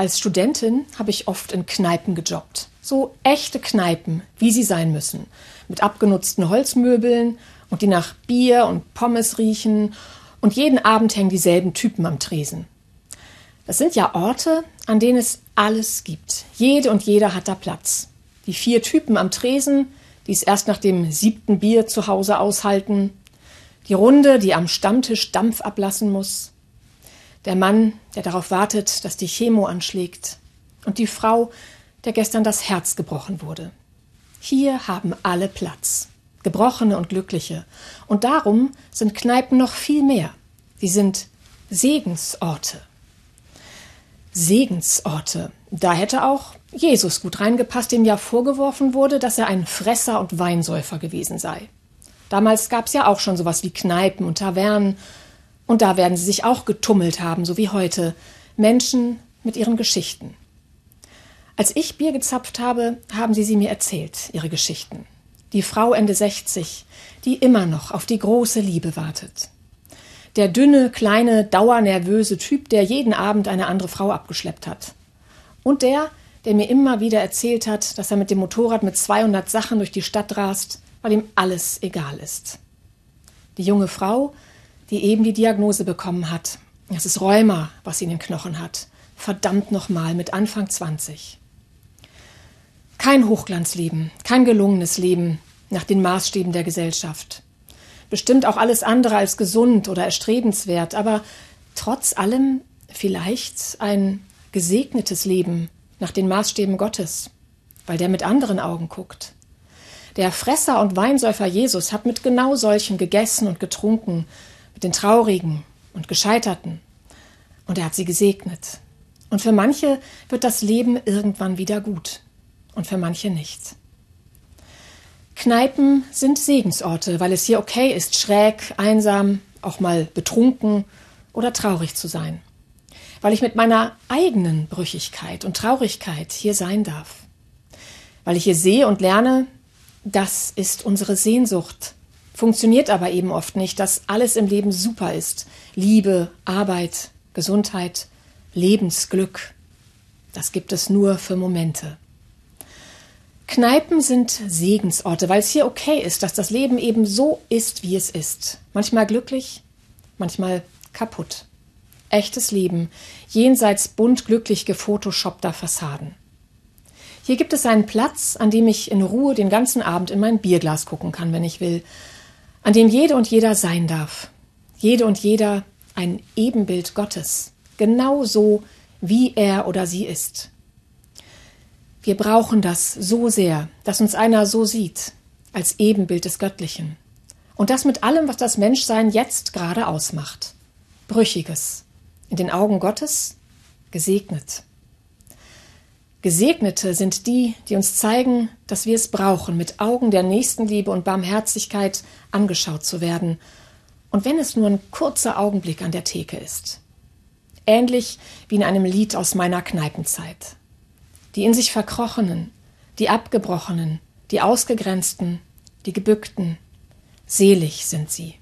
Als Studentin habe ich oft in Kneipen gejobbt. So echte Kneipen, wie sie sein müssen. Mit abgenutzten Holzmöbeln und die nach Bier und Pommes riechen. Und jeden Abend hängen dieselben Typen am Tresen. Das sind ja Orte, an denen es alles gibt. Jede und jeder hat da Platz. Die vier Typen am Tresen, die es erst nach dem siebten Bier zu Hause aushalten. Die Runde, die am Stammtisch Dampf ablassen muss. Der Mann, der darauf wartet, dass die Chemo anschlägt. Und die Frau, der gestern das Herz gebrochen wurde. Hier haben alle Platz. Gebrochene und Glückliche. Und darum sind Kneipen noch viel mehr. Sie sind Segensorte. Segensorte. Da hätte auch Jesus gut reingepasst, dem ja vorgeworfen wurde, dass er ein Fresser und Weinsäufer gewesen sei. Damals gab es ja auch schon sowas wie Kneipen und Tavernen, und da werden sie sich auch getummelt haben, so wie heute. Menschen mit ihren Geschichten. Als ich Bier gezapft habe, haben sie sie mir erzählt, ihre Geschichten. Die Frau Ende 60, die immer noch auf die große Liebe wartet. Der dünne, kleine, dauernervöse Typ, der jeden Abend eine andere Frau abgeschleppt hat. Und der, der mir immer wieder erzählt hat, dass er mit dem Motorrad mit 200 Sachen durch die Stadt rast, weil ihm alles egal ist. Die junge Frau, die eben die Diagnose bekommen hat. Es ist Rheuma, was sie in den Knochen hat. Verdammt nochmal mit Anfang 20. Kein Hochglanzleben, kein gelungenes Leben nach den Maßstäben der Gesellschaft. Bestimmt auch alles andere als gesund oder erstrebenswert, aber trotz allem vielleicht ein gesegnetes Leben nach den Maßstäben Gottes, weil der mit anderen Augen guckt. Der Fresser und Weinsäufer Jesus hat mit genau solchen gegessen und getrunken den Traurigen und Gescheiterten. Und er hat sie gesegnet. Und für manche wird das Leben irgendwann wieder gut und für manche nicht. Kneipen sind Segensorte, weil es hier okay ist, schräg, einsam, auch mal betrunken oder traurig zu sein. Weil ich mit meiner eigenen Brüchigkeit und Traurigkeit hier sein darf. Weil ich hier sehe und lerne, das ist unsere Sehnsucht Funktioniert aber eben oft nicht, dass alles im Leben super ist. Liebe, Arbeit, Gesundheit, Lebensglück. Das gibt es nur für Momente. Kneipen sind Segensorte, weil es hier okay ist, dass das Leben eben so ist, wie es ist. Manchmal glücklich, manchmal kaputt. Echtes Leben, jenseits bunt glücklich gefotoshoppter Fassaden. Hier gibt es einen Platz, an dem ich in Ruhe den ganzen Abend in mein Bierglas gucken kann, wenn ich will, an dem jede und jeder sein darf. Jede und jeder ein Ebenbild Gottes, genau so, wie er oder sie ist. Wir brauchen das so sehr, dass uns einer so sieht, als Ebenbild des Göttlichen. Und das mit allem, was das Menschsein jetzt gerade ausmacht. Brüchiges. In den Augen Gottes gesegnet. Gesegnete sind die, die uns zeigen, dass wir es brauchen, mit Augen der Nächstenliebe und Barmherzigkeit angeschaut zu werden, und wenn es nur ein kurzer Augenblick an der Theke ist. Ähnlich wie in einem Lied aus meiner Kneipenzeit. Die in sich Verkrochenen, die Abgebrochenen, die Ausgegrenzten, die Gebückten, selig sind sie.